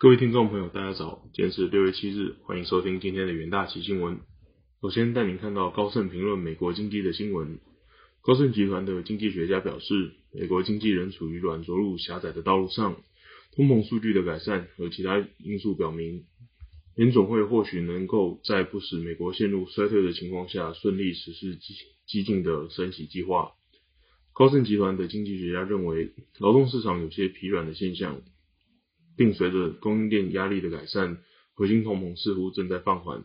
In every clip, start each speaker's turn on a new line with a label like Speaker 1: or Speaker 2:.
Speaker 1: 各位听众朋友，大家早，今天是六月七日，欢迎收听今天的元大旗新闻。首先带您看到高盛评论美国经济的新闻。高盛集团的经济学家表示，美国经济仍处于软着陆狭窄的道路上，通膨数据的改善和其他因素表明，联总会或许能够在不使美国陷入衰退的情况下，顺利实施激激进的升息计划。高盛集团的经济学家认为，劳动市场有些疲软的现象。并随着供应链压力的改善，核心通膨似乎正在放缓。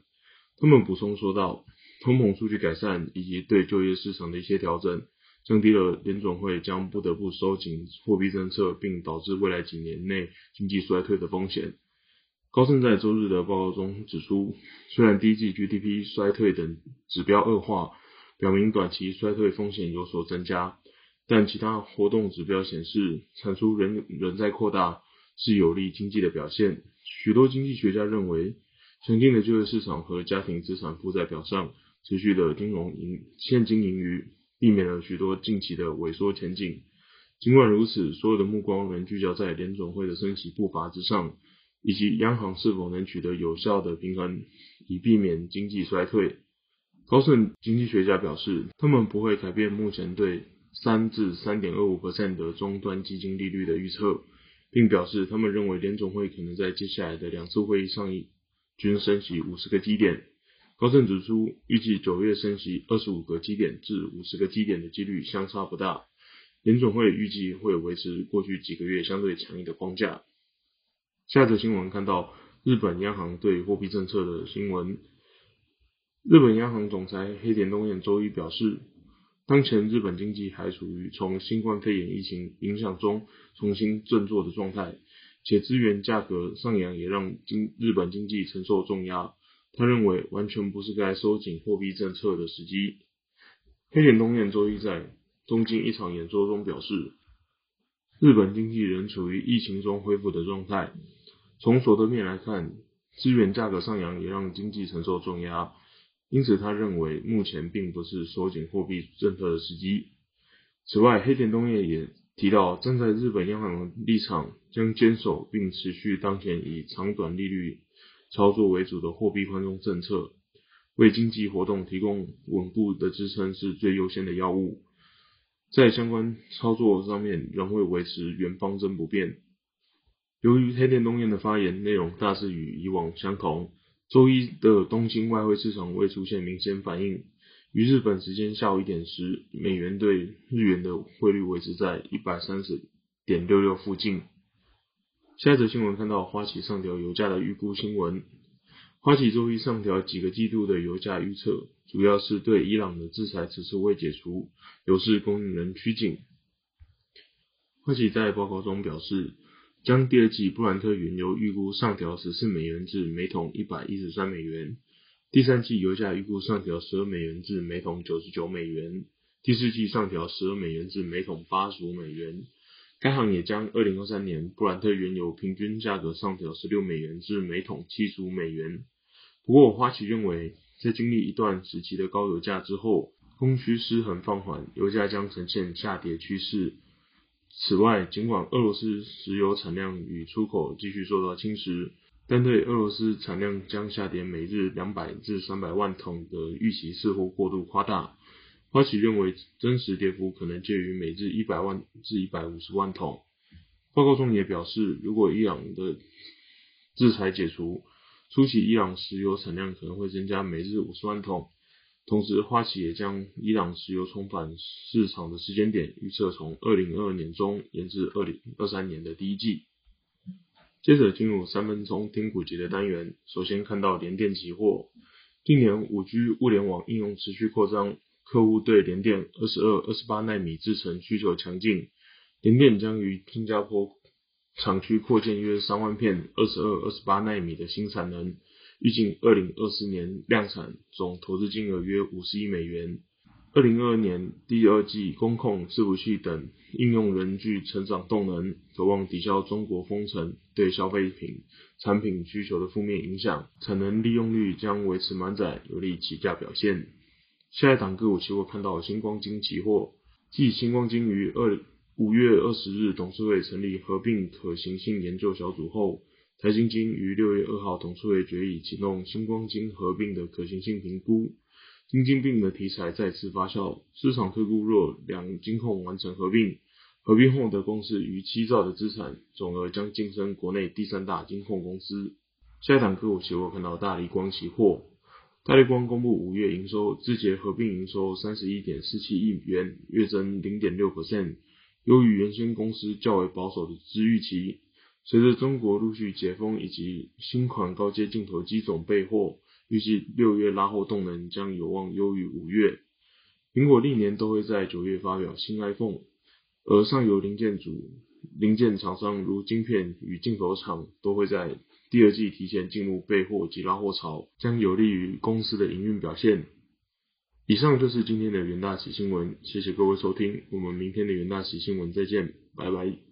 Speaker 1: 他们补充说道，通膨数据改善以及对就业市场的一些调整，降低了联总会将不得不收紧货币政策，并导致未来几年内经济衰退的风险。高盛在周日的报告中指出，虽然第一季 GDP 衰退等指标恶化，表明短期衰退风险有所增加，但其他活动指标显示，产出仍仍在扩大。是有利经济的表现。许多经济学家认为，强劲的就业市场和家庭资产负债表上持续的金融盈现金盈余，避免了许多近期的萎缩前景。尽管如此，所有的目光仍聚焦在联总会的升息步伐之上，以及央行是否能取得有效的平衡，以避免经济衰退。高盛经济学家表示，他们不会改变目前对三至三点二五的终端基金利率的预测。并表示，他们认为联总会可能在接下来的两次会议上均升息五十个基点。高盛指出，预计九月升息二十五个基点至五十个基点的几率相差不大。联总会预计会维持过去几个月相对强硬的框架。下则新闻看到日本央行对货币政策的新闻。日本央行总裁黑田东彦周一表示。当前日本经济还处于从新冠肺炎疫情影响中重新振作的状态，且资源价格上扬也让经日本经济承受重压。他认为完全不是该收紧货币政策的时机。黑田东彦周一在东京一场演说中表示，日本经济仍处于疫情中恢复的状态。从所得面来看，资源价格上扬也让经济承受重压。因此，他认为目前并不是收紧货币政策的时机。此外，黑田东彦也提到，站在日本央行的立场，将坚守并持续当前以长短利率操作为主的货币宽松政策，为经济活动提供稳固的支撑是最优先的要务。在相关操作上面，仍会维持原方针不变。由于黑田东彦的发言内容大致与以往相同。周一的东京外汇市场未出现明显反应。于日本时间下午一点时，美元对日元的汇率维持在一百三十点六六附近。下一则新闻看到花旗上调油价的预估新闻。花旗周一上调几个季度的油价预测，主要是对伊朗的制裁迟迟未解除，油市供应仍趋紧。花旗在报告中表示。将第二季布兰特原油预估上调十四美元至每桶一百一十三美元，第三季油价预估上调十二美元至每桶九十九美元，第四季上调十二美元至每桶八十五美元。该行也将二零二三年布兰特原油平均价格上调十六美元至每桶七十五美元。不过，花旗认为，在经历一段时期的高油价之后，供需失衡放缓，油价将呈现下跌趋势。此外，尽管俄罗斯石油产量与出口继续受到侵蚀，但对俄罗斯产量将下跌每日两百至三百万桶的预期似乎过度夸大。花旗认为，真实跌幅可能介于每日一百万至一百五十万桶。报告中也表示，如果伊朗的制裁解除，初期伊朗石油产量可能会增加每日五十万桶。同时，花旗也将伊朗石油重返市场的时间点预测从二零二二年中延至二零二三年的第一季。接着进入三分钟听股节的单元，首先看到联电期货。近年五 G 物联网应用持续扩张，客户对联电二十二、二十八纳米制程需求强劲。联电将于新加坡厂区扩建约三万片二十二、二十八纳米的新产能。预计二零二四年量产总投资金额约五十亿美元。二零二二年第二季，工控、伺服器等应用仍具成长动能，渴望抵消中国封城对消费品产品需求的负面影响，产能利用率将维持满载，有利起价表现。下一档个股期货看到星光金期货，继星光金于二五月二十日董事会成立合并可行性研究小组后。台新金于六月二号董事会决议启动星光金合并的可行性评估，金金并的题材再次发酵，市场推估若两金控完成合并，合并后的公司逾七兆的资产总额将晋升国内第三大金控公司。下一档个股期货看到大力光期货，大力光公布五月营收，字节合并营收三十一点四七亿元，月增零点六 percent，优于原先公司较为保守的之预期。随着中国陆续解封以及新款高阶镜头机种备货，预计六月拉货动能将有望优于五月。苹果历年都会在九月发表新 iPhone，而上游零件组、零件厂商如晶片与镜头厂都会在第二季提前进入备货及拉货潮，将有利于公司的营运表现。以上就是今天的元大喜新闻，谢谢各位收听，我们明天的元大喜新闻再见，拜拜。